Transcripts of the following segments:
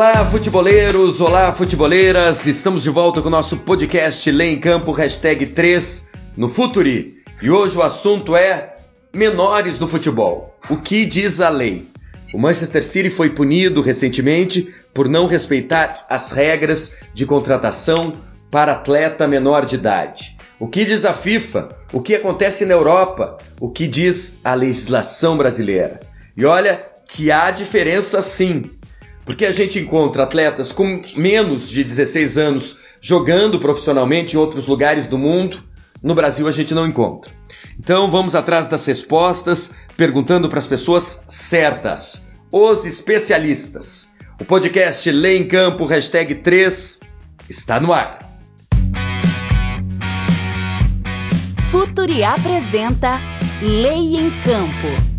Olá, futeboleiros, olá, futeboleiras. Estamos de volta com o nosso podcast Lê em Campo, hashtag 3 no Futuri. E hoje o assunto é menores do futebol. O que diz a lei? O Manchester City foi punido recentemente por não respeitar as regras de contratação para atleta menor de idade. O que diz a FIFA? O que acontece na Europa? O que diz a legislação brasileira? E olha que há diferença sim. Porque a gente encontra atletas com menos de 16 anos jogando profissionalmente em outros lugares do mundo, no Brasil a gente não encontra. Então vamos atrás das respostas, perguntando para as pessoas certas, os especialistas. O podcast Lê em Campo, hashtag 3, está no ar. Futuri apresenta Lei em Campo.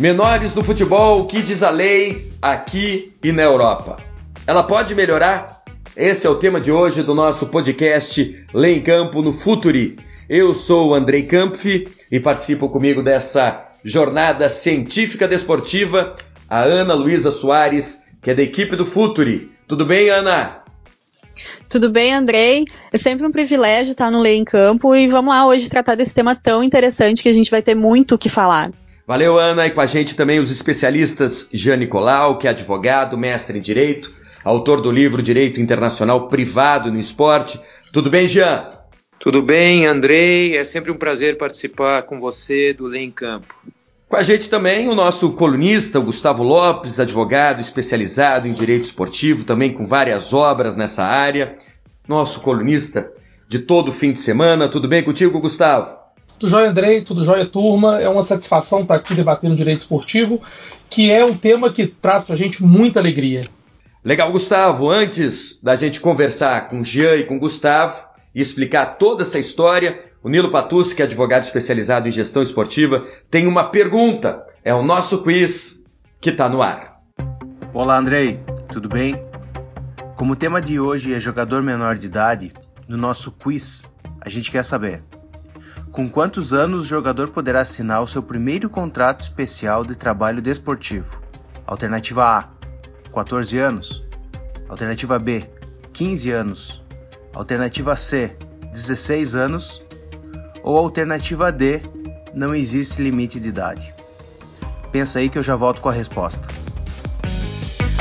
Menores do futebol, o que diz a lei aqui e na Europa? Ela pode melhorar? Esse é o tema de hoje do nosso podcast Lei em Campo no Futuri. Eu sou o Andrei Kampf e participo comigo dessa jornada científica desportiva a Ana Luísa Soares, que é da equipe do Futuri. Tudo bem, Ana? Tudo bem, Andrei? É sempre um privilégio estar no Lei em Campo e vamos lá hoje tratar desse tema tão interessante que a gente vai ter muito o que falar. Valeu, Ana, e com a gente também os especialistas Jean Nicolau, que é advogado, mestre em Direito, autor do livro Direito Internacional Privado no Esporte. Tudo bem, Jean? Tudo bem, Andrei. É sempre um prazer participar com você do Lei em Campo. Com a gente também o nosso colunista, o Gustavo Lopes, advogado especializado em direito esportivo, também com várias obras nessa área. Nosso colunista de todo fim de semana. Tudo bem contigo, Gustavo? Tudo jóia, Andrei, tudo jóia, turma. É uma satisfação estar aqui debatendo direito esportivo, que é um tema que traz para a gente muita alegria. Legal, Gustavo. Antes da gente conversar com o Jean e com o Gustavo e explicar toda essa história, o Nilo Patucci, que é advogado especializado em gestão esportiva, tem uma pergunta. É o nosso quiz que está no ar. Olá, Andrei. Tudo bem? Como o tema de hoje é jogador menor de idade, no nosso quiz a gente quer saber com quantos anos o jogador poderá assinar o seu primeiro contrato especial de trabalho desportivo? Alternativa A: 14 anos. Alternativa B: 15 anos. Alternativa C: 16 anos. Ou alternativa D: não existe limite de idade. Pensa aí que eu já volto com a resposta.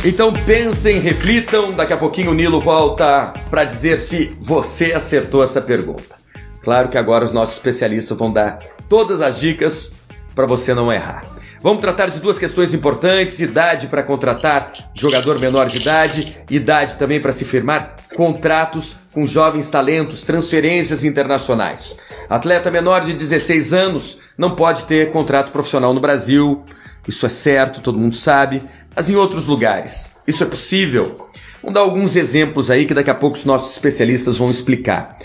Então pensem, reflitam, daqui a pouquinho o Nilo volta para dizer se você acertou essa pergunta. Claro que agora os nossos especialistas vão dar todas as dicas para você não errar. Vamos tratar de duas questões importantes: idade para contratar jogador menor de idade, idade também para se firmar contratos com jovens talentos, transferências internacionais. Atleta menor de 16 anos não pode ter contrato profissional no Brasil, isso é certo, todo mundo sabe, mas em outros lugares. Isso é possível? Vamos dar alguns exemplos aí que daqui a pouco os nossos especialistas vão explicar.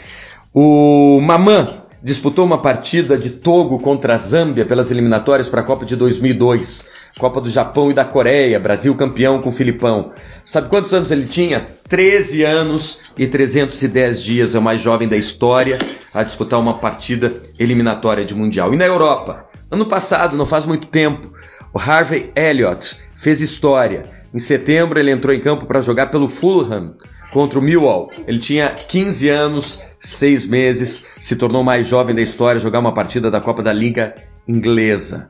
O Mamã disputou uma partida de Togo contra a Zâmbia pelas eliminatórias para a Copa de 2002. Copa do Japão e da Coreia, Brasil campeão com o Filipão. Sabe quantos anos ele tinha? 13 anos e 310 dias, é o mais jovem da história a disputar uma partida eliminatória de Mundial. E na Europa? Ano passado, não faz muito tempo, o Harvey Elliott fez história. Em setembro ele entrou em campo para jogar pelo Fulham contra o Millwall. Ele tinha 15 anos, 6 meses, se tornou mais jovem da história a jogar uma partida da Copa da Liga Inglesa.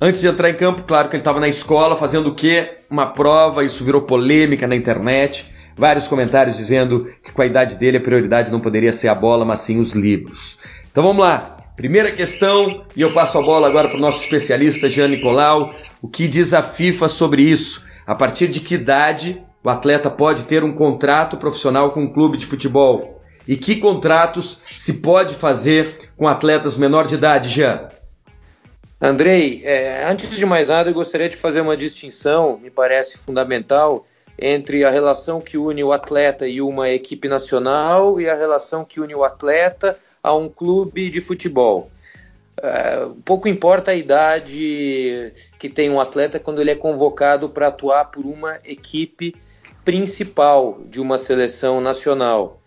Antes de entrar em campo, claro que ele estava na escola fazendo o quê? Uma prova, isso virou polêmica na internet. Vários comentários dizendo que com a idade dele a prioridade não poderia ser a bola, mas sim os livros. Então vamos lá. Primeira questão, e eu passo a bola agora para o nosso especialista Jean Nicolau. O que diz a FIFA sobre isso? A partir de que idade o atleta pode ter um contrato profissional com um clube de futebol? E que contratos se pode fazer com atletas menor de idade, Jean? Andrei, é, antes de mais nada, eu gostaria de fazer uma distinção, me parece fundamental, entre a relação que une o atleta e uma equipe nacional e a relação que une o atleta a um clube de futebol. É, pouco importa a idade que tem um atleta quando ele é convocado para atuar por uma equipe principal de uma seleção nacional,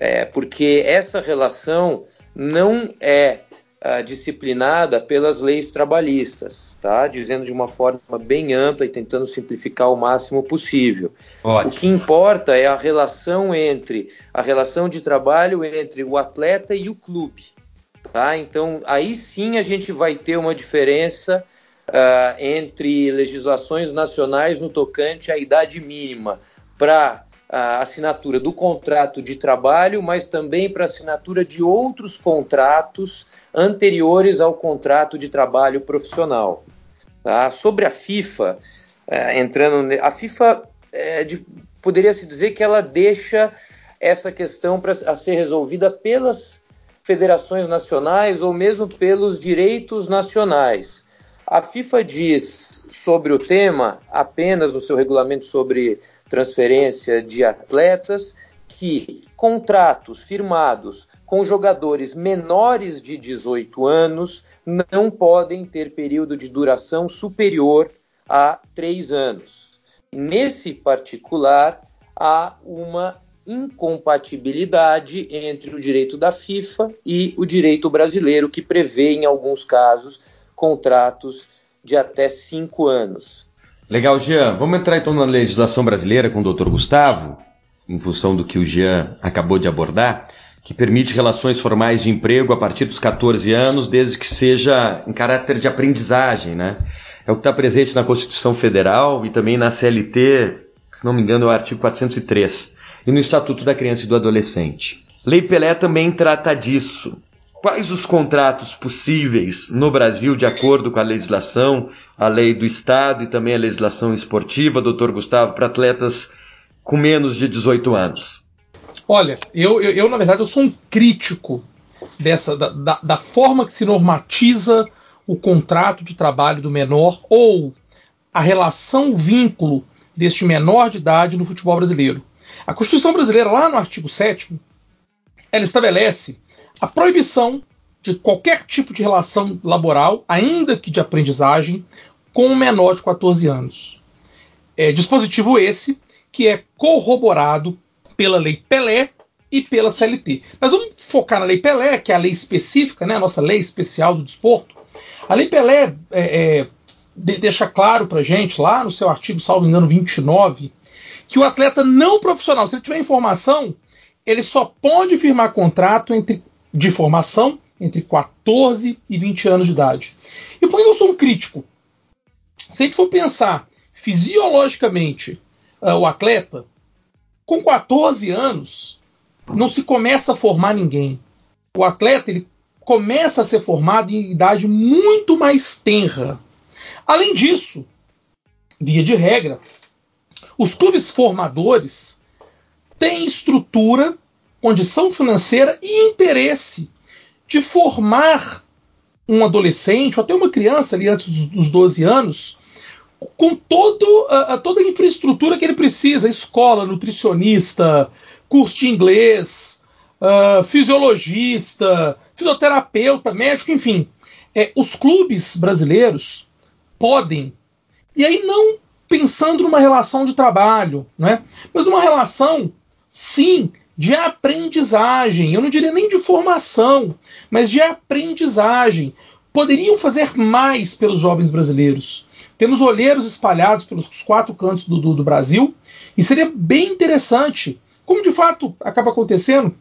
é, porque essa relação não é uh, disciplinada pelas leis trabalhistas, tá? Dizendo de uma forma bem ampla e tentando simplificar o máximo possível. Ótimo. O que importa é a relação entre a relação de trabalho entre o atleta e o clube, tá? Então aí sim a gente vai ter uma diferença uh, entre legislações nacionais no tocante à idade mínima para a assinatura do contrato de trabalho, mas também para assinatura de outros contratos anteriores ao contrato de trabalho profissional. Tá? Sobre a FIFA, é, entrando, a FIFA é, de, poderia se dizer que ela deixa essa questão para ser resolvida pelas federações nacionais ou mesmo pelos direitos nacionais. A FIFA diz sobre o tema apenas no seu regulamento sobre transferência de atletas que contratos firmados com jogadores menores de 18 anos não podem ter período de duração superior a três anos. Nesse particular, há uma incompatibilidade entre o direito da FIFA e o direito brasileiro, que prevê, em alguns casos, contratos de até cinco anos. Legal, Jean. Vamos entrar então na legislação brasileira com o doutor Gustavo, em função do que o Jean acabou de abordar que permite relações formais de emprego a partir dos 14 anos, desde que seja em caráter de aprendizagem, né? É o que está presente na Constituição Federal e também na CLT, se não me engano, é o artigo 403, e no Estatuto da Criança e do Adolescente. Lei Pelé também trata disso. Quais os contratos possíveis no Brasil, de acordo com a legislação, a lei do Estado e também a legislação esportiva, doutor Gustavo, para atletas com menos de 18 anos? Olha, eu, eu, eu, na verdade eu sou um crítico dessa da, da, da, forma que se normatiza o contrato de trabalho do menor ou a relação vínculo deste menor de idade no futebol brasileiro. A Constituição brasileira, lá no artigo 7 ela estabelece a proibição de qualquer tipo de relação laboral, ainda que de aprendizagem, com um menor de 14 anos. É, dispositivo esse que é corroborado pela Lei Pelé e pela CLT. Mas vamos focar na Lei Pelé, que é a lei específica, né, a nossa lei especial do desporto. A Lei Pelé é, é, de, deixa claro para gente, lá no seu artigo, salvo engano, 29, que o atleta não profissional, se ele tiver informação, ele só pode firmar contrato entre, de formação entre 14 e 20 anos de idade. E por que eu sou um crítico? Se a gente for pensar fisiologicamente uh, o atleta, com 14 anos, não se começa a formar ninguém. O atleta ele começa a ser formado em idade muito mais tenra. Além disso, via de regra, os clubes formadores têm estrutura, condição financeira e interesse de formar um adolescente ou até uma criança ali antes dos 12 anos com todo, uh, toda a infraestrutura que ele precisa: escola, nutricionista, curso de inglês, uh, fisiologista, fisioterapeuta, médico, enfim. É, os clubes brasileiros podem, e aí não pensando numa relação de trabalho, né, mas uma relação, sim, de aprendizagem. Eu não diria nem de formação, mas de aprendizagem. Poderiam fazer mais pelos jovens brasileiros. Temos olheiros espalhados pelos quatro cantos do, do, do Brasil e seria bem interessante, como de fato acaba acontecendo,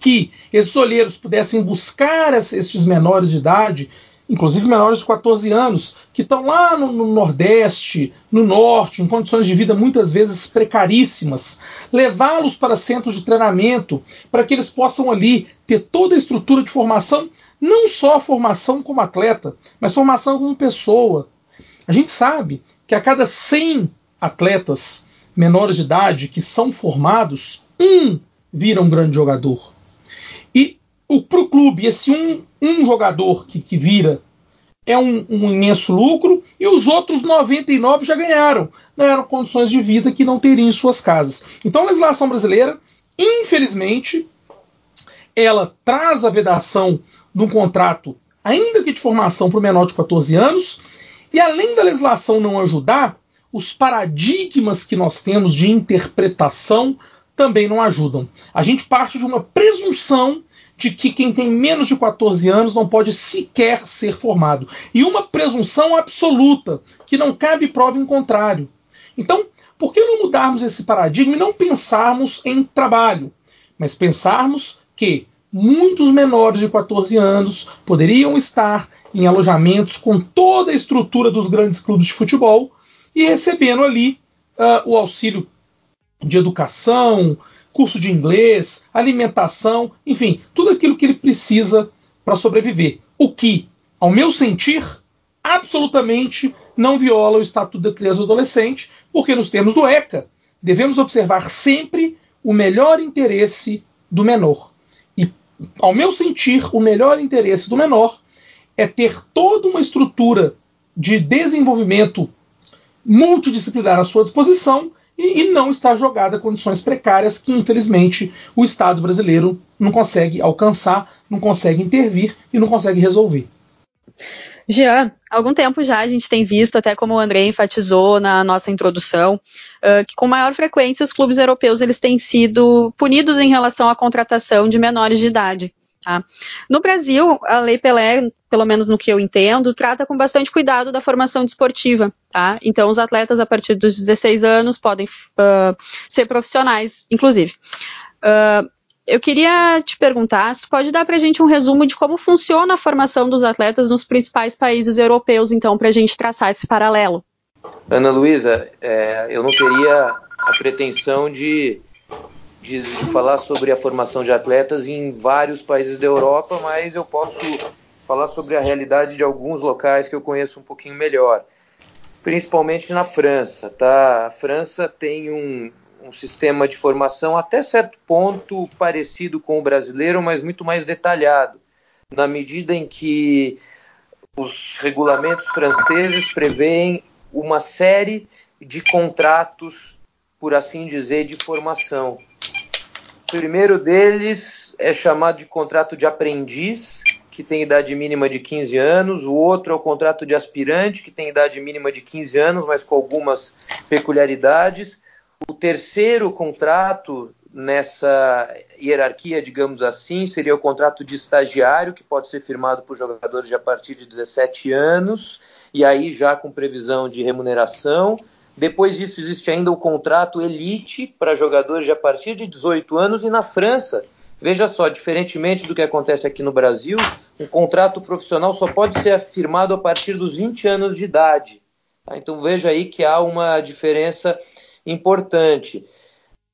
que esses olheiros pudessem buscar esses menores de idade, inclusive menores de 14 anos, que estão lá no, no, Nordeste, no Norte, em condições de vida muitas vezes precaríssimas, levá-los para centros de treinamento, para que eles possam ali ter toda a estrutura de formação, não só formação como atleta, mas formação como pessoa, a gente sabe que a cada 100 atletas menores de idade que são formados, um vira um grande jogador. E o clube, esse um, um jogador que, que vira é um, um, imenso lucro e os outros 99 já ganharam. Eram condições de vida que não teriam em suas casas. Então a legislação brasileira, infelizmente, ela traz a vedação de um contrato, ainda que de formação para o menor de 14 anos, e além da legislação não ajudar, os paradigmas que nós temos de interpretação também não ajudam. A gente parte de uma presunção de que quem tem menos de 14 anos não pode sequer ser formado. E uma presunção absoluta, que não cabe prova em contrário. Então, por que não mudarmos esse paradigma e não pensarmos em trabalho, mas pensarmos que muitos menores de 14 anos poderiam estar em alojamentos com toda a estrutura dos grandes clubes de futebol e recebendo ali uh, o auxílio de educação, curso de inglês, alimentação, enfim, tudo aquilo que ele precisa para sobreviver. O que, ao meu sentir, absolutamente não viola o Estatuto da Criança e do Adolescente, porque, nos termos do ECA, devemos observar sempre o melhor interesse do menor. E, ao meu sentir, o melhor interesse do menor é ter toda uma estrutura de desenvolvimento multidisciplinar à sua disposição e, e não estar jogada a condições precárias que, infelizmente, o Estado brasileiro não consegue alcançar, não consegue intervir e não consegue resolver. Jean, algum tempo já a gente tem visto, até como o André enfatizou na nossa introdução, uh, que com maior frequência os clubes europeus eles têm sido punidos em relação à contratação de menores de idade. Tá? No Brasil, a Lei Pelé, pelo menos no que eu entendo, trata com bastante cuidado da formação desportiva. Tá? Então, os atletas a partir dos 16 anos podem uh, ser profissionais, inclusive. Uh, eu queria te perguntar se tu pode dar para a gente um resumo de como funciona a formação dos atletas nos principais países europeus, então, para a gente traçar esse paralelo. Ana Luísa, é, eu não teria a pretensão de, de, de, falar sobre a formação de atletas em vários países da Europa, mas eu posso falar sobre a realidade de alguns locais que eu conheço um pouquinho melhor, principalmente na França. Tá? A França tem um, um sistema de formação até certo ponto parecido com o brasileiro, mas muito mais detalhado, na medida em que os regulamentos franceses prevêem uma série de contratos, por assim dizer, de formação. O primeiro deles é chamado de contrato de aprendiz, que tem idade mínima de 15 anos, o outro é o contrato de aspirante, que tem idade mínima de 15 anos, mas com algumas peculiaridades, o terceiro contrato nessa hierarquia, digamos assim, seria o contrato de estagiário, que pode ser firmado por jogadores a partir de 17 anos, e aí já com previsão de remuneração. Depois disso, existe ainda o contrato elite para jogadores a partir de 18 anos, e na França, veja só, diferentemente do que acontece aqui no Brasil, um contrato profissional só pode ser firmado a partir dos 20 anos de idade. Tá? Então veja aí que há uma diferença importante.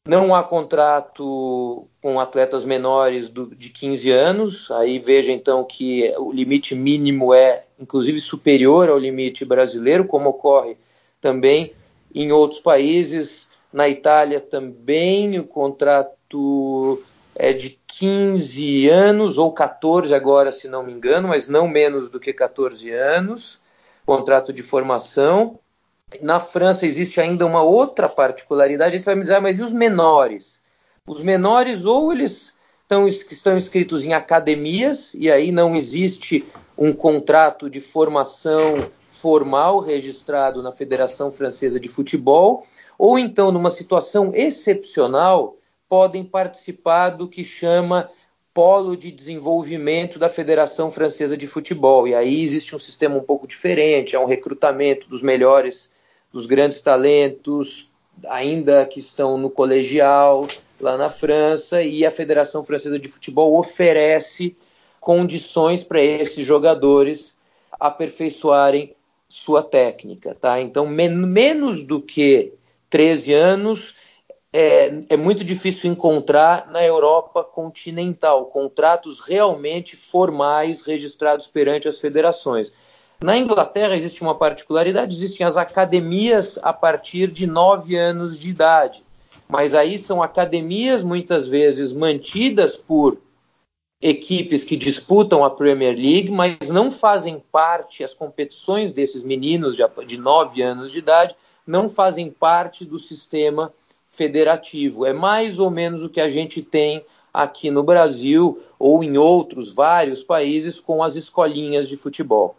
Não há contrato com atletas menores do, de 15 anos. Aí veja então que o limite mínimo é, inclusive, superior ao limite brasileiro, como ocorre também em outros países. Na Itália também o contrato é de 15 anos ou 14 agora, se não me engano, mas não menos do que 14 anos, contrato de formação. Na França existe ainda uma outra particularidade, você vai me dizer, ah, mas e os menores? Os menores ou eles estão, estão inscritos em academias, e aí não existe um contrato de formação formal registrado na Federação Francesa de Futebol, ou então, numa situação excepcional, podem participar do que chama polo de desenvolvimento da Federação Francesa de Futebol. E aí existe um sistema um pouco diferente, é um recrutamento dos melhores dos grandes talentos, ainda que estão no colegial lá na França, e a Federação Francesa de Futebol oferece condições para esses jogadores aperfeiçoarem sua técnica, tá? Então, men menos do que 13 anos é, é, muito difícil encontrar na Europa continental contratos realmente formais registrados perante as federações. Na Inglaterra existe uma particularidade: existem as academias a partir de 9 anos de idade. Mas aí são academias muitas vezes mantidas por equipes que disputam a Premier League, mas não fazem parte, as competições desses meninos de 9 anos de idade não fazem parte do sistema federativo. É mais ou menos o que a gente tem aqui no Brasil ou em outros vários países com as escolinhas de futebol.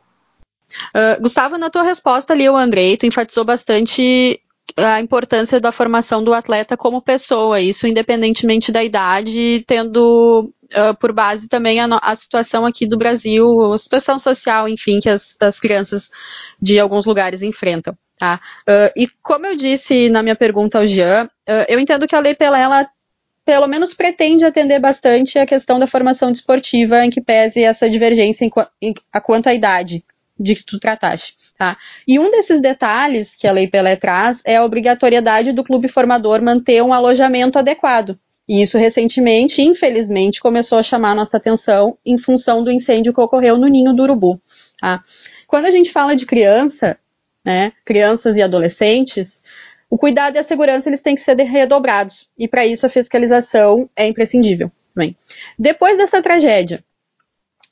Uh, Gustavo, na tua resposta ali, o Andrei, tu enfatizou bastante a importância da formação do atleta como pessoa, isso independentemente da idade, tendo uh, por base também a, a, situação aqui do Brasil, a situação social, enfim, que as, as crianças de alguns lugares enfrentam. Tá? Uh, e como eu disse na minha pergunta ao Jean, uh, eu entendo que a Lei Pelé, ela pelo menos pretende atender bastante a questão da formação desportiva em que pese essa divergência em, em, a quanto à idade de que tu trataste. Tá? E um desses detalhes que a Lei Pelé traz é a obrigatoriedade do clube formador manter um alojamento adequado. E isso recentemente, infelizmente, começou a chamar a nossa atenção em função do incêndio que ocorreu no Ninho do Urubu. Tá? Quando a gente fala de criança, né, crianças e adolescentes, o cuidado e a segurança eles têm que ser redobrados. E para isso a fiscalização é imprescindível. Também. Depois dessa tragédia,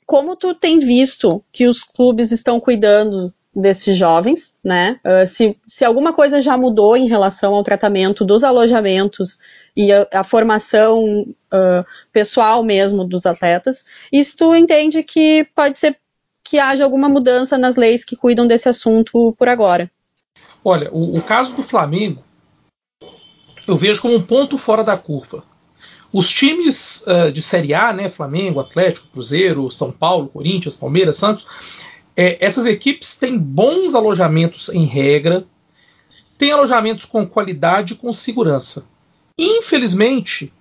como tu tem visto que os clubes estão cuidando desses jovens, né? Uh, se, se alguma coisa já mudou em relação ao tratamento dos alojamentos e a, a formação uh, pessoal mesmo dos atletas, se tu entende que pode ser que haja alguma mudança nas leis que cuidam desse assunto por agora. Olha, o, o caso do Flamengo eu vejo como um ponto fora da curva. Os times uh, de Série A, né, Flamengo, Atlético, Cruzeiro, São Paulo, Corinthians, Palmeiras, Santos, é, essas equipes têm bons alojamentos em regra, têm alojamentos com qualidade e com segurança. Infelizmente,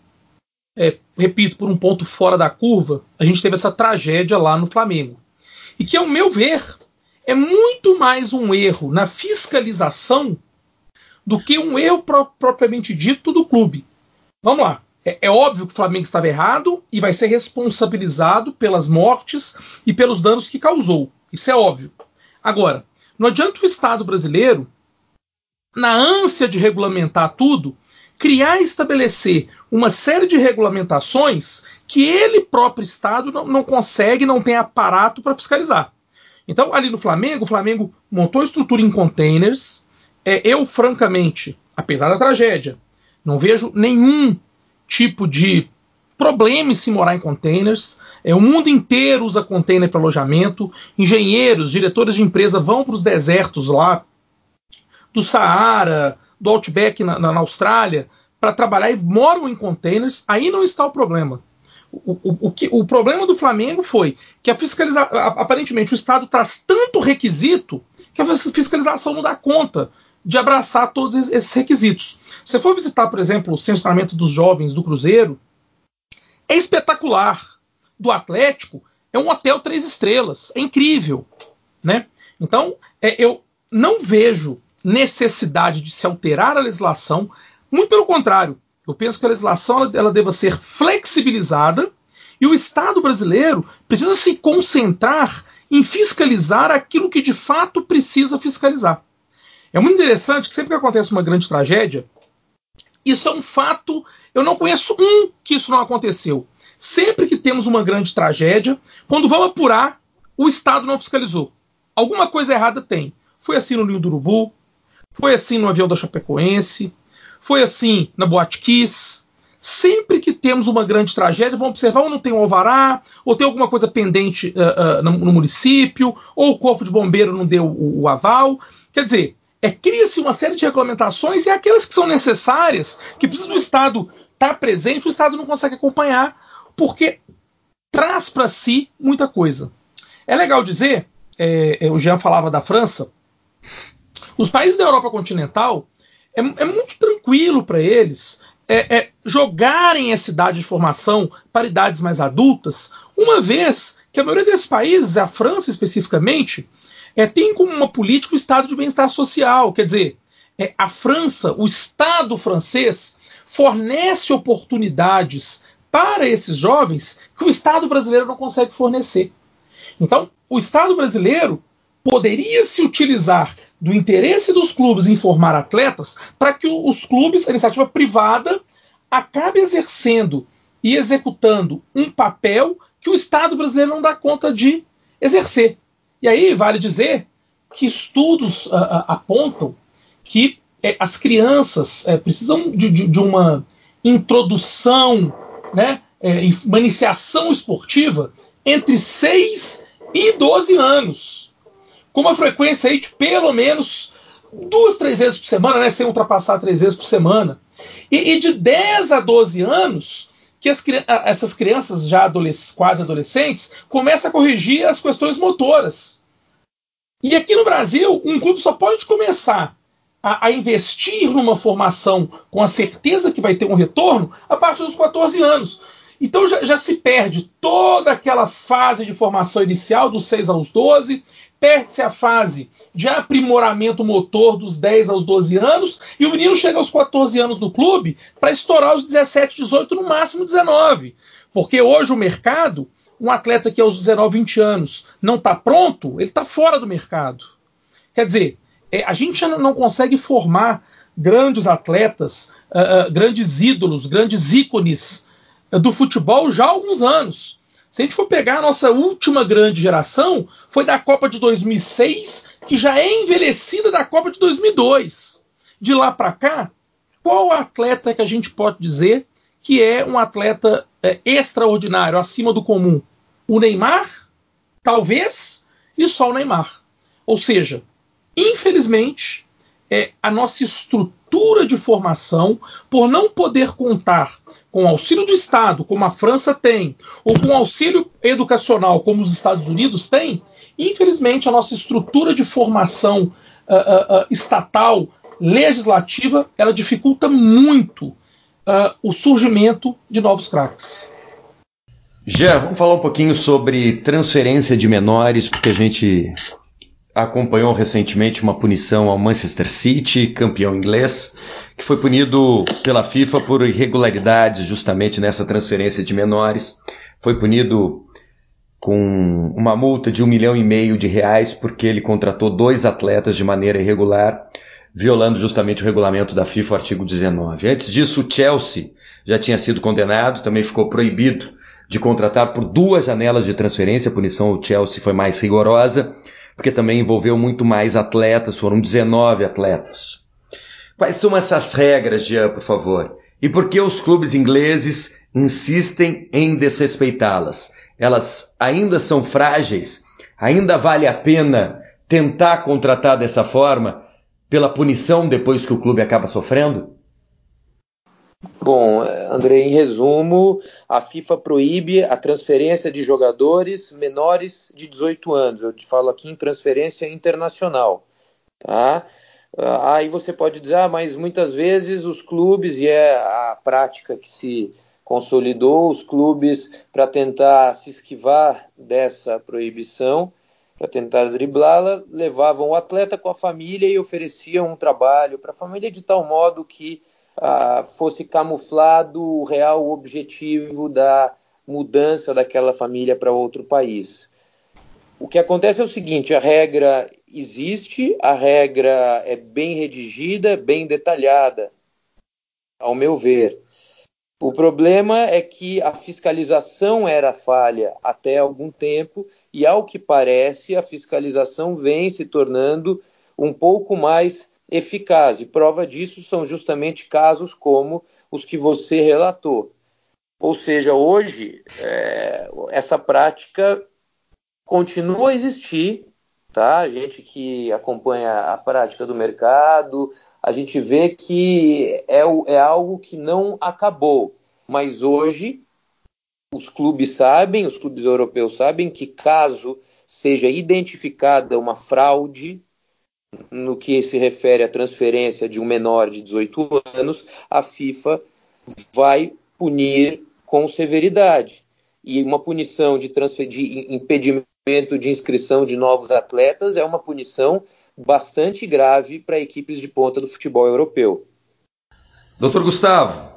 é, repito, por um ponto fora da curva, a gente teve essa tragédia lá no Flamengo. E que, ao meu ver, é muito mais um erro na fiscalização do que um erro pro propriamente dito do clube. Vamos lá. É, é, óbvio que o Flamengo estava errado e vai ser responsabilizado pelas mortes e pelos danos que causou. Isso é óbvio. Agora, não adianta o Estado brasileiro, na ânsia de regulamentar tudo, criar e estabelecer uma série de regulamentações que ele próprio Estado não, não consegue, não tem aparato para fiscalizar. Então, ali no Flamengo, o Flamengo montou estrutura em containers. É, eu, francamente, apesar da tragédia, não vejo nenhum tipo de problema em se morar em containers. É, o mundo inteiro usa container para alojamento. Engenheiros, diretores de empresa vão para os desertos lá do Saara, do Outback na, na, na Austrália, para trabalhar e moram em containers. Aí não está o problema. O, o, o, que, o problema do Flamengo foi que a fiscalização. Aparentemente, o Estado traz tanto requisito que a fiscalização não dá conta de abraçar todos esses requisitos. Se você for visitar, por exemplo, o centro de dos jovens do Cruzeiro, é espetacular. Do Atlético, é um hotel três estrelas. É incrível. Né? Então, é, eu não vejo necessidade de se alterar a legislação. Muito pelo contrário. Eu penso que a legislação ela, ela deva ser flexibilizada e o Estado brasileiro precisa se concentrar em fiscalizar aquilo que de fato precisa fiscalizar. É muito interessante que sempre que acontece uma grande tragédia, isso é um fato. Eu não conheço um que isso não aconteceu. Sempre que temos uma grande tragédia, quando vamos apurar, o Estado não fiscalizou. Alguma coisa errada tem. Foi assim no Ninho do Urubu, foi assim no avião da Chapecoense, foi assim na Boate Kiss. Sempre que temos uma grande tragédia, vamos observar ou não tem um alvará, ou tem alguma coisa pendente uh, uh, no, no, município, ou o corpo de bombeiro não deu o, o aval. Quer dizer, é, cria-se uma série de regulamentações e aquelas que são necessárias, que precisa do Estado estar tá presente, o Estado não consegue acompanhar, porque traz para si muita coisa. É legal dizer, é, é, o Jean falava da França, os países da Europa continental é, é muito tranquilo para eles é, é, jogarem essa idade de formação para idades mais adultas, uma vez que a maioria desses países, a França especificamente, é, tem como uma política o estado de bem-estar social. Quer dizer, é, a França, o Estado francês, fornece oportunidades para esses jovens que o Estado brasileiro não consegue fornecer. Então, o Estado brasileiro poderia se utilizar do interesse dos clubes em formar atletas para que os clubes, a iniciativa privada, acabe exercendo e executando um papel que o Estado brasileiro não dá conta de exercer. E aí vale dizer que estudos uh, apontam que é, as crianças é, precisam de, de, de, uma introdução, né, é, uma iniciação esportiva entre 6 e 12 anos, com uma frequência aí de pelo menos duas, três vezes por semana, né, sem ultrapassar três vezes por semana. E, e de 10 a 12 anos, que as, essas crianças já adolesc quase adolescentes começam a corrigir as questões motoras. E aqui no Brasil, um clube só pode começar a, a, investir numa formação com a certeza que vai ter um retorno a partir dos 14 anos. Então já, já se perde toda aquela fase de formação inicial, dos 6 aos 12, perde-se a fase de aprimoramento motor dos 10 aos 12 anos e o menino chega aos 14 anos no clube para estourar os 17, 18, no máximo 19. Porque hoje o mercado, um atleta que aos 19, 20 anos não está pronto, ele está fora do mercado. Quer dizer, é, a gente não consegue formar grandes atletas, uh, uh, grandes ídolos, grandes ícones uh, do futebol já há alguns anos. Se a gente for pegar a nossa última grande geração, foi da Copa de 2006, que já é envelhecida da Copa de 2002. De lá para cá, qual atleta que a gente pode dizer que é um atleta é, extraordinário, acima do comum? O Neymar? Talvez, e só o Neymar. Ou seja, infelizmente, é, a nossa estrutura de formação, por não poder contar com auxílio do Estado, como a França tem, ou com auxílio educacional, como os Estados Unidos têm, infelizmente a nossa estrutura de formação uh, uh, uh, estatal, legislativa, ela dificulta muito o surgimento de novos craques. Já, vamos falar um pouquinho sobre transferência de menores, porque a gente acompanhou recentemente uma punição ao Manchester City, campeão inglês, que foi punido pela FIFA por irregularidades justamente nessa transferência de menores. Foi punido com uma multa de um milhão e meio de reais porque ele contratou dois atletas de maneira irregular, violando justamente o regulamento da FIFA, artigo 19. Antes disso, o Chelsea já tinha sido condenado, também ficou proibido de contratar por duas janelas de transferência. A punição ao Chelsea foi mais rigorosa porque também envolveu muito mais atletas, foram 19 atletas. Quais são essas regras, Jean, por favor? E por que os clubes ingleses insistem em desrespeitá-las? Elas ainda são frágeis? Ainda vale a pena tentar contratar dessa forma pela punição depois que o clube acaba sofrendo? Bom, André, em resumo, a FIFA proíbe a transferência de jogadores menores de 18 anos. Eu te falo aqui em transferência internacional, tá? Ah, aí você pode dizer, ah, mas muitas vezes os clubes, e é a prática que se consolidou, os clubes, para tentar se esquivar dessa proibição, para tentar driblá-la, levavam o atleta com a família e ofereciam um trabalho para a família de tal modo que fosse camuflado o real objetivo da mudança daquela família para outro país. O que acontece é o seguinte: a regra existe, a regra é bem redigida, bem detalhada, ao meu ver. O problema é que a fiscalização era falha até algum tempo, e ao que parece, a fiscalização vem se tornando um pouco mais eficaz. E prova disso são justamente casos como os que você relatou. Ou seja, hoje é, essa prática continua a existir, tá? A gente que acompanha a prática do mercado, a gente vê que é, é algo que não acabou, mas hoje os clubes sabem, os clubes europeus sabem que caso seja identificada uma fraude, no que se refere à transferência de um menor de 18 anos, a FIFA vai punir com severidade. E uma punição de, de impedimento de inscrição de novos atletas é uma punição bastante grave para equipes de ponta do futebol europeu. Doutor Gustavo,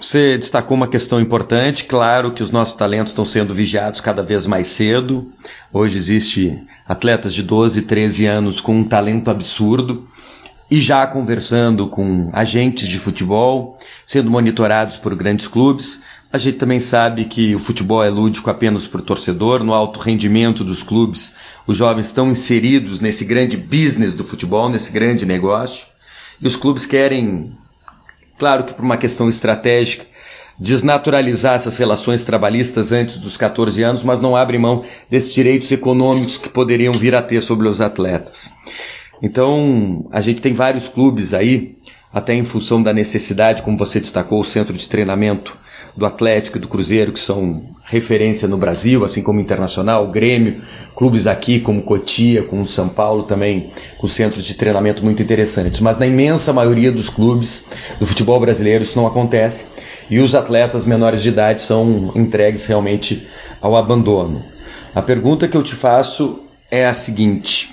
você destacou uma questão importante. Claro que os nossos talentos estão sendo vigiados cada vez mais cedo. Hoje existe atletas de 12, 13 anos com um talento absurdo e já conversando com agentes de futebol, sendo monitorados por grandes clubes. A gente também sabe que o futebol é lúdico apenas para o torcedor, no alto rendimento dos clubes. Os jovens estão inseridos nesse grande business do futebol, nesse grande negócio. E os clubes querem Claro que por uma questão estratégica, desnaturalizar essas relações trabalhistas antes dos 14 anos, mas não abre mão desses direitos econômicos que poderiam vir a ter sobre os atletas. Então, a gente tem vários clubes aí, até em função da necessidade, como você destacou, o centro de treinamento do Atlético e do Cruzeiro, que são referência no Brasil, assim como internacional, Grêmio, clubes aqui como Cotia, como São Paulo também, com centros de treinamento muito interessantes. Mas na imensa maioria dos clubes do futebol brasileiro isso não acontece e os atletas menores de idade são entregues realmente ao abandono. A pergunta que eu te faço é a seguinte: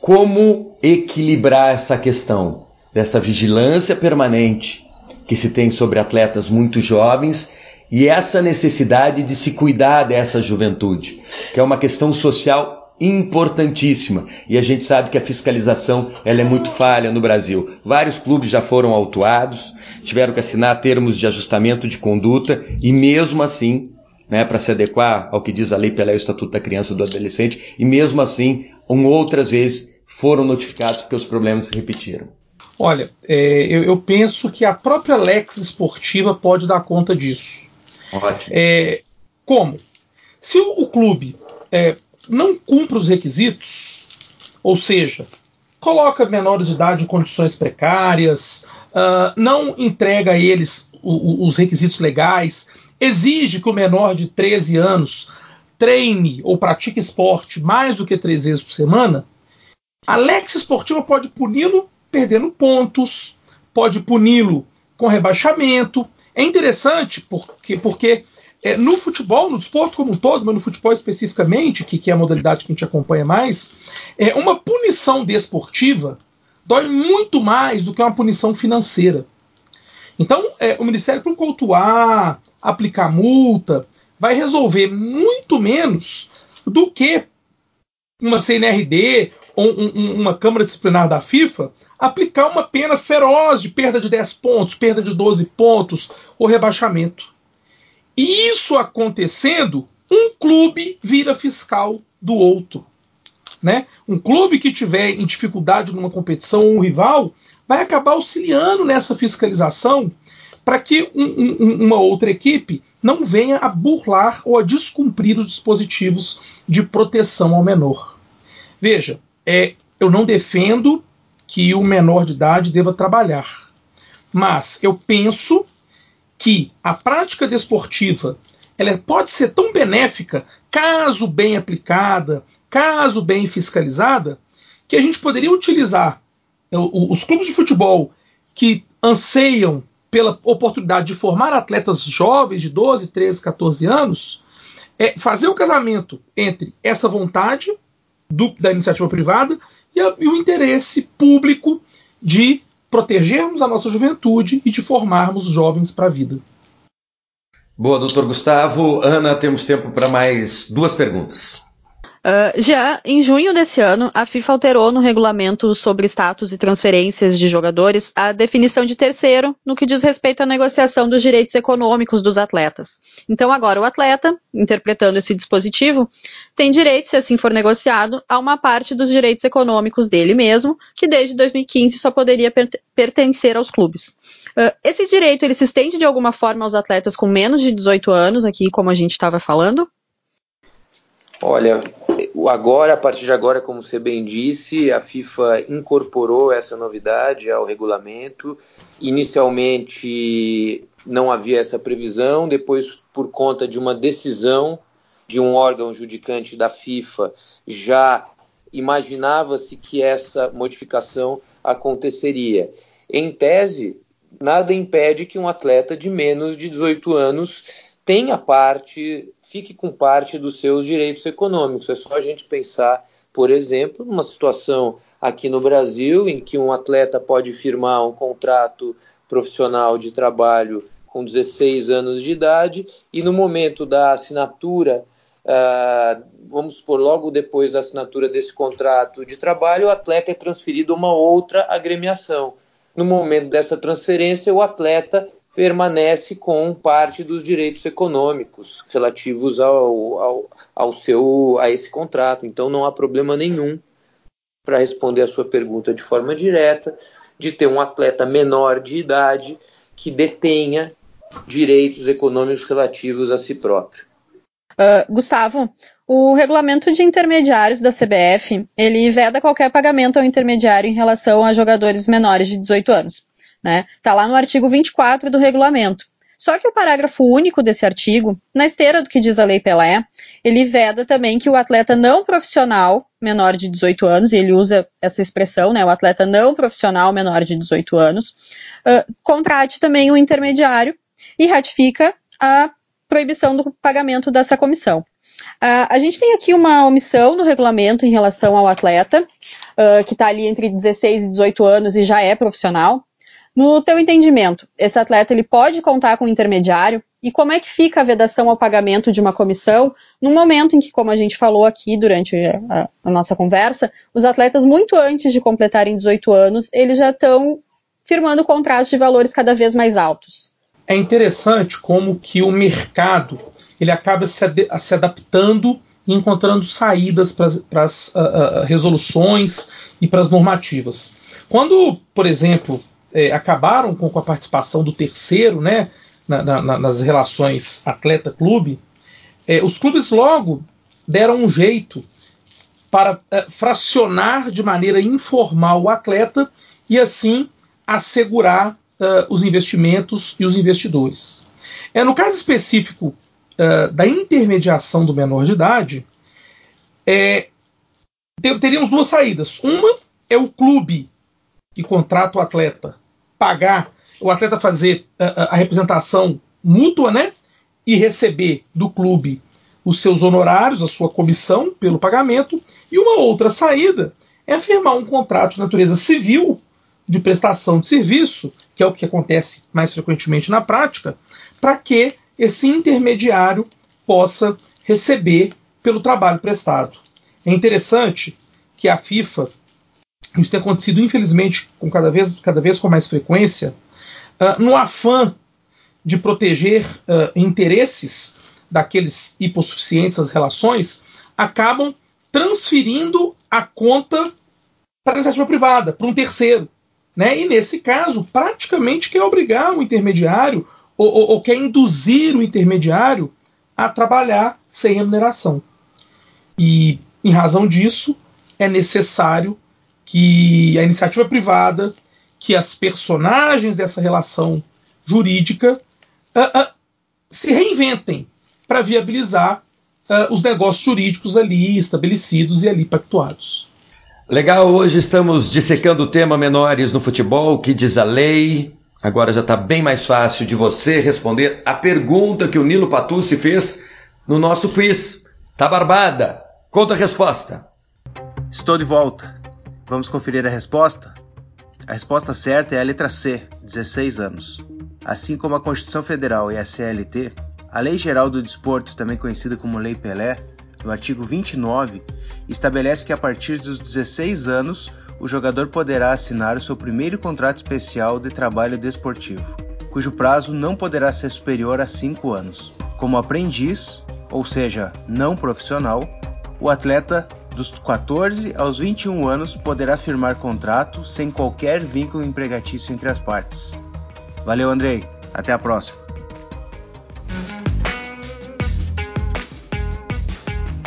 como equilibrar essa questão dessa vigilância permanente que se tem sobre atletas muito jovens e essa necessidade de se cuidar dessa juventude, que é uma questão social importantíssima. E a gente sabe que a fiscalização ela é muito falha no Brasil. Vários clubes já foram autuados, tiveram que assinar termos de ajustamento de conduta e mesmo assim, né, para se adequar ao que diz a Lei Pelé o Estatuto da Criança e do Adolescente, e mesmo assim, um, outras vezes foram notificados porque os problemas se repetiram. Olha, é, eu, eu, penso que a própria Lex esportiva pode dar conta disso. Ótimo. É, como? Se o, o clube é, não cumpre os requisitos, ou seja, coloca menores de idade em condições precárias, uh, não entrega a eles o, o, os requisitos legais, exige que o menor de 13 anos treine ou pratique esporte mais do que três vezes por semana, a Lex Esportiva pode puni-lo perdendo pontos, pode puni-lo com rebaixamento. É interessante porque, porque é, no futebol, no esporte como um todo, mas no futebol especificamente, que, que é a modalidade que a gente acompanha mais, é, uma punição desportiva dói muito mais do que uma punição financeira. Então, é, o Ministério Público autuar, aplicar multa, vai resolver muito menos do que uma CNRD ou um, um, uma Câmara Disciplinar da FIFA aplicar uma pena feroz de perda de 10 pontos, perda de 12 pontos ou rebaixamento. E isso acontecendo, um clube vira fiscal do outro. Né? Um clube que tiver em dificuldade numa competição ou um rival vai acabar auxiliando nessa fiscalização para que um, um, uma outra equipe não venha a burlar ou a descumprir os dispositivos de proteção ao menor. Veja, é, eu não defendo que o menor de idade deva trabalhar, mas eu penso que a prática desportiva ela pode ser tão benéfica, caso bem aplicada, caso bem fiscalizada, que a gente poderia utilizar os clubes de futebol que anseiam pela oportunidade de formar atletas jovens de 12, 13, 14 anos, é fazer o casamento entre essa vontade do, da iniciativa privada e, a, e o interesse público de protegermos a nossa juventude e de formarmos jovens para a vida. Boa, doutor Gustavo. Ana, temos tempo para mais duas perguntas. Uh, já em junho desse ano, a FIFA alterou no regulamento sobre status e transferências de jogadores a definição de terceiro no que diz respeito à negociação dos direitos econômicos dos atletas. Então, agora o atleta, interpretando esse dispositivo, tem direito, se assim for negociado, a uma parte dos direitos econômicos dele mesmo, que desde 2015 só poderia per pertencer aos clubes. Uh, esse direito ele se estende de alguma forma aos atletas com menos de 18 anos, aqui como a gente estava falando? Olha, agora, a partir de agora, como você bem disse, a FIFA incorporou essa novidade ao regulamento. Inicialmente não havia essa previsão, depois, por conta de uma decisão de um órgão judicante da FIFA, já imaginava-se que essa modificação aconteceria. Em tese, nada impede que um atleta de menos de 18 anos tenha parte fique com parte dos seus direitos econômicos. É só a gente pensar, por exemplo, numa situação aqui no Brasil em que um atleta pode firmar um contrato profissional de trabalho com 16 anos de idade e no momento da assinatura, uh, vamos por logo depois da assinatura desse contrato de trabalho, o atleta é transferido a uma outra agremiação. No momento dessa transferência, o atleta permanece com parte dos direitos econômicos relativos ao, ao, ao seu a esse contrato. Então não há problema nenhum para responder a sua pergunta de forma direta de ter um atleta menor de idade que detenha direitos econômicos relativos a si próprio. Uh, Gustavo, O regulamento de intermediários da CBF, ele veda qualquer pagamento ao intermediário em relação a jogadores menores de 18 anos. Né? Tá lá no artigo 24 do regulamento. Só que o parágrafo único desse artigo, na esteira do que diz a Lei Pelé, ele veda também que o atleta não profissional menor de 18 anos, e ele usa essa expressão, né, o atleta não profissional menor de 18 anos, uh, contrate também um intermediário e ratifica a proibição do pagamento dessa comissão. Uh, a gente tem aqui uma omissão no regulamento em relação ao atleta, uh, que está ali entre 16 e 18 anos e já é profissional. No teu entendimento, esse atleta ele pode contar com um intermediário? E como é que fica a vedação ao pagamento de uma comissão no momento em que, como a gente falou aqui durante a, a nossa conversa, os atletas muito antes de completarem 18 anos, eles já estão firmando contratos de valores cada vez mais altos? É interessante como que o mercado ele acaba se, ad se adaptando e encontrando saídas para as uh, uh, resoluções e para as normativas. Quando, por exemplo, é, acabaram com, com, a participação do terceiro né, na, na, nas relações atleta-clube, é, os clubes logo deram um jeito para é, fracionar de maneira informal o atleta e assim assegurar uh, os investimentos e os investidores. É, no caso específico uh, da intermediação do menor de idade, é, teríamos duas saídas. Uma é o clube que contrata o atleta pagar, o atleta fazer uh, a representação mútua, né? E receber do clube os seus honorários, a sua comissão pelo pagamento. E uma outra saída é firmar um contrato de natureza civil de prestação de serviço, que é o que acontece mais frequentemente na prática, para que esse intermediário possa receber pelo trabalho prestado. É interessante que a FIFA, isso tem acontecido infelizmente com cada vez, cada vez com mais frequência, uh, no afã de proteger uh, interesses daqueles hipossuficientes das relações, acabam transferindo a conta para a iniciativa privada, para um terceiro. Né? E nesse caso, praticamente quer obrigar o intermediário ou, ou, ou quer induzir o intermediário a trabalhar sem remuneração. E, em razão disso, é necessário que a iniciativa privada, que as personagens dessa relação jurídica uh, uh, se reinventem para viabilizar uh, os negócios jurídicos ali estabelecidos e ali pactuados. Legal, hoje estamos dissecando o tema menores no futebol, que diz a lei, Agora já está bem mais fácil de você responder a pergunta que o Nilo Patucci fez no nosso quiz. Tá barbada? Conta a resposta. Estou de volta. Vamos conferir a resposta? A resposta certa é a letra C, 16 anos. Assim como a Constituição Federal e a CLT, a Lei Geral do Desporto, também conhecida como Lei Pelé, no artigo 29, estabelece que a partir dos 16 anos o jogador poderá assinar o seu primeiro contrato especial de trabalho desportivo, cujo prazo não poderá ser superior a 5 anos. Como aprendiz, ou seja, não profissional, o atleta dos 14 aos 21 anos poderá firmar contrato sem qualquer vínculo empregatício entre as partes. Valeu, Andrei. Até a próxima.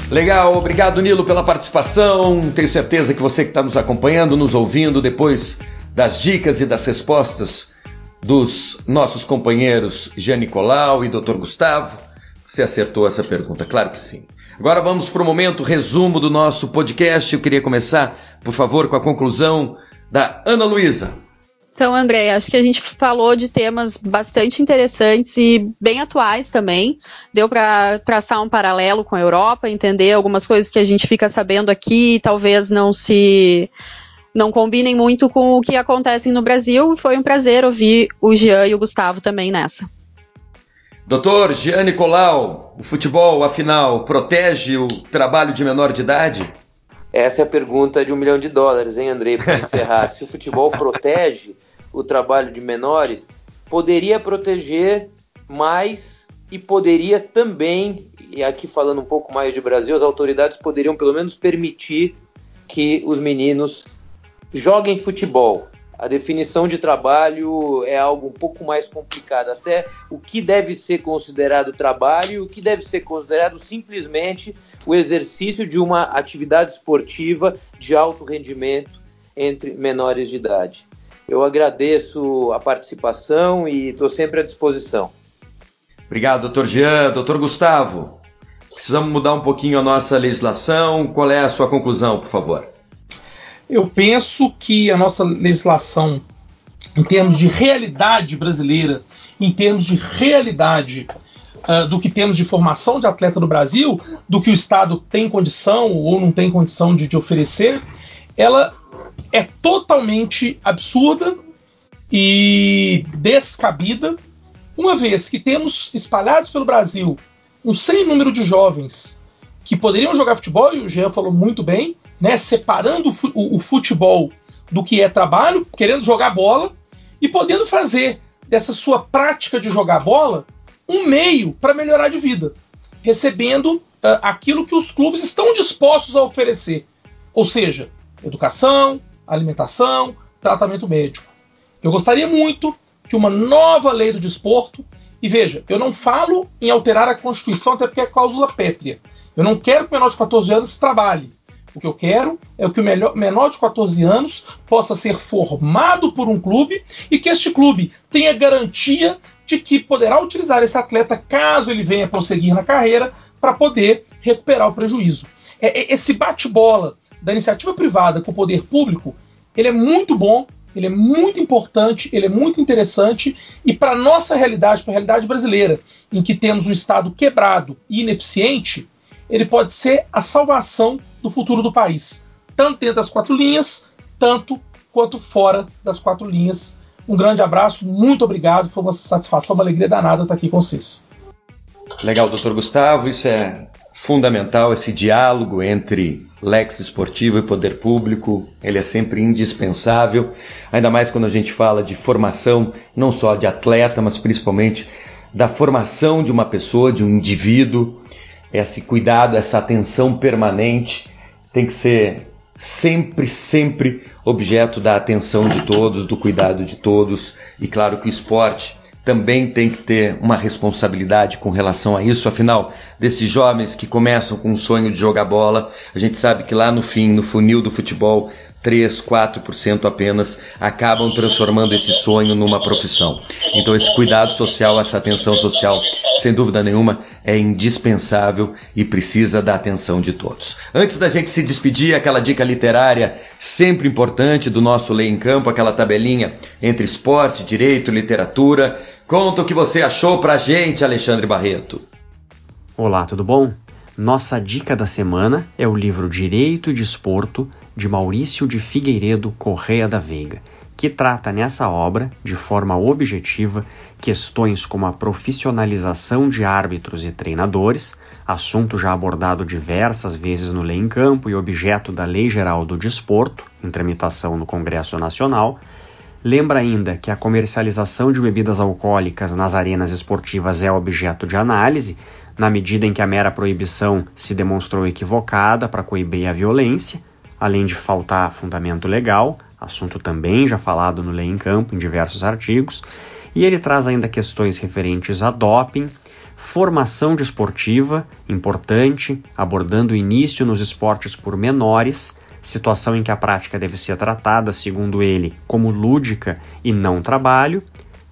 Legal, obrigado Nilo pela participação. Tenho certeza que você que está nos acompanhando, nos ouvindo, depois das dicas e das respostas dos nossos companheiros Jean Nicolau e Dr. Gustavo, você acertou essa pergunta, claro que sim. Agora vamos para o momento resumo do nosso podcast. Eu queria começar, por favor, com a conclusão da Ana Luísa. Então, André, acho que a gente falou de temas bastante interessantes e bem atuais também. Deu para traçar um paralelo com a Europa, entender algumas coisas que a gente fica sabendo aqui e talvez não se não combinem muito com o que acontece no Brasil. Foi um prazer ouvir o Jean e o Gustavo também nessa. Doutor Jean Nicolau, o futebol, afinal, protege o trabalho de menor de idade? Essa é a pergunta de um milhão de dólares, hein, Andrei, para encerrar. Se o futebol protege o trabalho de menores, poderia proteger mais e poderia também, e aqui falando um pouco mais de Brasil, as autoridades poderiam pelo menos permitir que os meninos joguem futebol. A definição de trabalho é algo um pouco mais complicado. Até o que deve ser considerado trabalho e o que deve ser considerado simplesmente o exercício de uma atividade esportiva de alto rendimento entre menores de idade. Eu agradeço a participação e estou sempre à disposição. Obrigado, doutor Jean. Doutor Gustavo, precisamos mudar um pouquinho a nossa legislação. Qual é a sua conclusão, por favor? Eu penso que a nossa legislação, em termos de realidade brasileira, em termos de realidade uh, do que temos de formação de atleta no Brasil, do que o Estado tem condição ou não tem condição de, de oferecer, ela é totalmente absurda e descabida, uma vez que temos espalhados pelo Brasil um sem número de jovens que poderiam jogar futebol, e o Jean falou muito bem, né, separando o, futebol do que é trabalho, querendo jogar bola e podendo fazer dessa sua prática de jogar bola um meio para melhorar de vida, recebendo uh, aquilo que os clubes estão dispostos a oferecer, ou seja, educação, alimentação, tratamento médico. Eu gostaria muito que uma nova lei do desporto, e veja, eu não falo em alterar a Constituição até porque é cláusula pétrea. Eu não quero que o menor de 14 anos trabalhe. O que eu quero é que o menor de 14 anos possa ser formado por um clube e que este clube tenha garantia de que poderá utilizar esse atleta caso ele venha prosseguir na carreira para poder recuperar o prejuízo. É, é, esse bate-bola da iniciativa privada com o poder público, ele é muito bom, ele é muito importante, ele é muito interessante e para nossa realidade, para a realidade brasileira, em que temos um Estado quebrado e ineficiente, ele pode ser a salvação do futuro do país, tanto dentro das quatro linhas, tanto quanto fora das quatro linhas. Um grande abraço, muito obrigado, foi uma satisfação, uma alegria danada estar aqui com vocês. Legal, doutor Gustavo, isso é fundamental, esse diálogo entre lex esportivo e poder público, ele é sempre indispensável, ainda mais quando a gente fala de formação, não só de atleta, mas principalmente da formação de uma pessoa, de um indivíduo, esse cuidado, essa atenção permanente tem que ser sempre, sempre objeto da atenção de todos, do cuidado de todos. E claro que o esporte também tem que ter uma responsabilidade com relação a isso. Afinal, desses jovens que começam com o sonho de jogar bola, a gente sabe que lá no fim, no funil do futebol, 3, 4% apenas acabam transformando esse sonho numa profissão. Então esse cuidado social, essa atenção social, sem dúvida nenhuma, é indispensável e precisa da atenção de todos. Antes da gente se despedir, aquela dica literária sempre importante do nosso Lei em Campo, aquela tabelinha entre esporte, direito, literatura. Conta o que você achou pra gente, Alexandre Barreto. Olá, tudo bom? Nossa dica da semana é o livro Direito e Desporto, de Maurício de Figueiredo Correia da Veiga, que trata nessa obra, de forma objetiva, questões como a profissionalização de árbitros e treinadores, assunto já abordado diversas vezes no Lei em Campo e objeto da Lei Geral do Desporto, em tramitação no Congresso Nacional. Lembra ainda que a comercialização de bebidas alcoólicas nas arenas esportivas é objeto de análise na medida em que a mera proibição se demonstrou equivocada para coibir a violência, além de faltar fundamento legal, assunto também já falado no Lei em Campo em diversos artigos, e ele traz ainda questões referentes a doping, formação desportiva, importante, abordando o início nos esportes por menores, situação em que a prática deve ser tratada, segundo ele, como lúdica e não trabalho,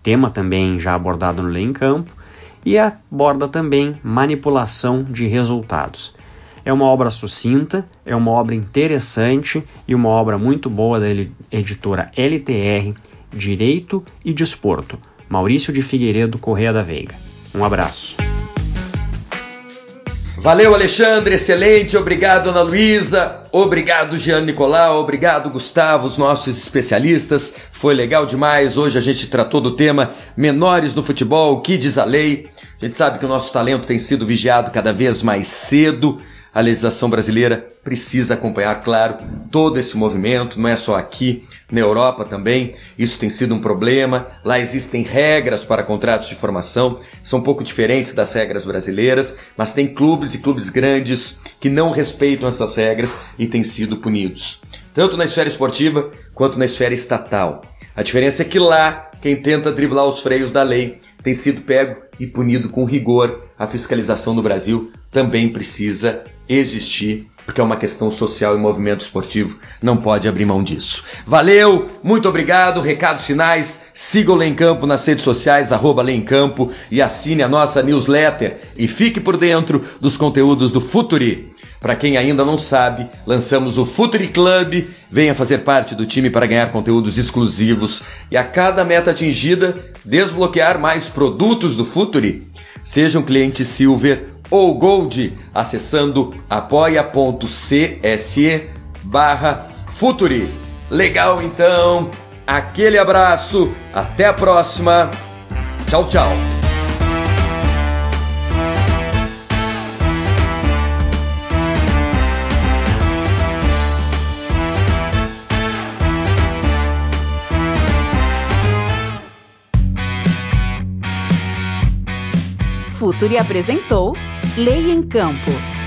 tema também já abordado no Lei em Campo, e aborda também manipulação de resultados. É uma obra sucinta, é uma obra interessante e uma obra muito boa da editora LTR, Direito e Desporto. Maurício de Figueiredo Correia da Veiga. Um abraço. Valeu, Alexandre, excelente. Obrigado, Ana Luísa. Obrigado, Jean Nicolau. Obrigado, Gustavo, os nossos especialistas. Foi legal demais. Hoje a gente tratou do tema menores no futebol, que diz a lei. A gente sabe que o nosso talento tem sido vigiado cada vez mais cedo a legislação brasileira precisa acompanhar, claro, todo esse movimento, não é só aqui, na Europa também, isso tem sido um problema. Lá existem regras para contratos de formação, são um pouco diferentes das regras brasileiras, mas tem clubes e clubes grandes que não respeitam essas regras e têm sido punidos, tanto na esfera esportiva quanto na esfera estatal. A diferença é que lá, quem tenta driblar os freios da lei tem sido pego e punido com rigor. A fiscalização no Brasil também precisa existir, porque é uma questão social e movimento esportivo não pode abrir mão disso. Valeu, muito obrigado, recados finais, siga o Lê em Campo nas redes sociais, arroba Lê em Campo, e assine a nossa newsletter e fique por dentro dos conteúdos do Futuri. Para quem ainda não sabe, lançamos o Futuri Club. Venha fazer parte do time para ganhar conteúdos exclusivos e a cada meta atingida, desbloquear mais produtos do Futuri. Seja um cliente Silver ou Gold, acessando apoia.cse barra Futuri. Legal então, aquele abraço, até a próxima, tchau, tchau. Futuri apresentou Lei em Campo.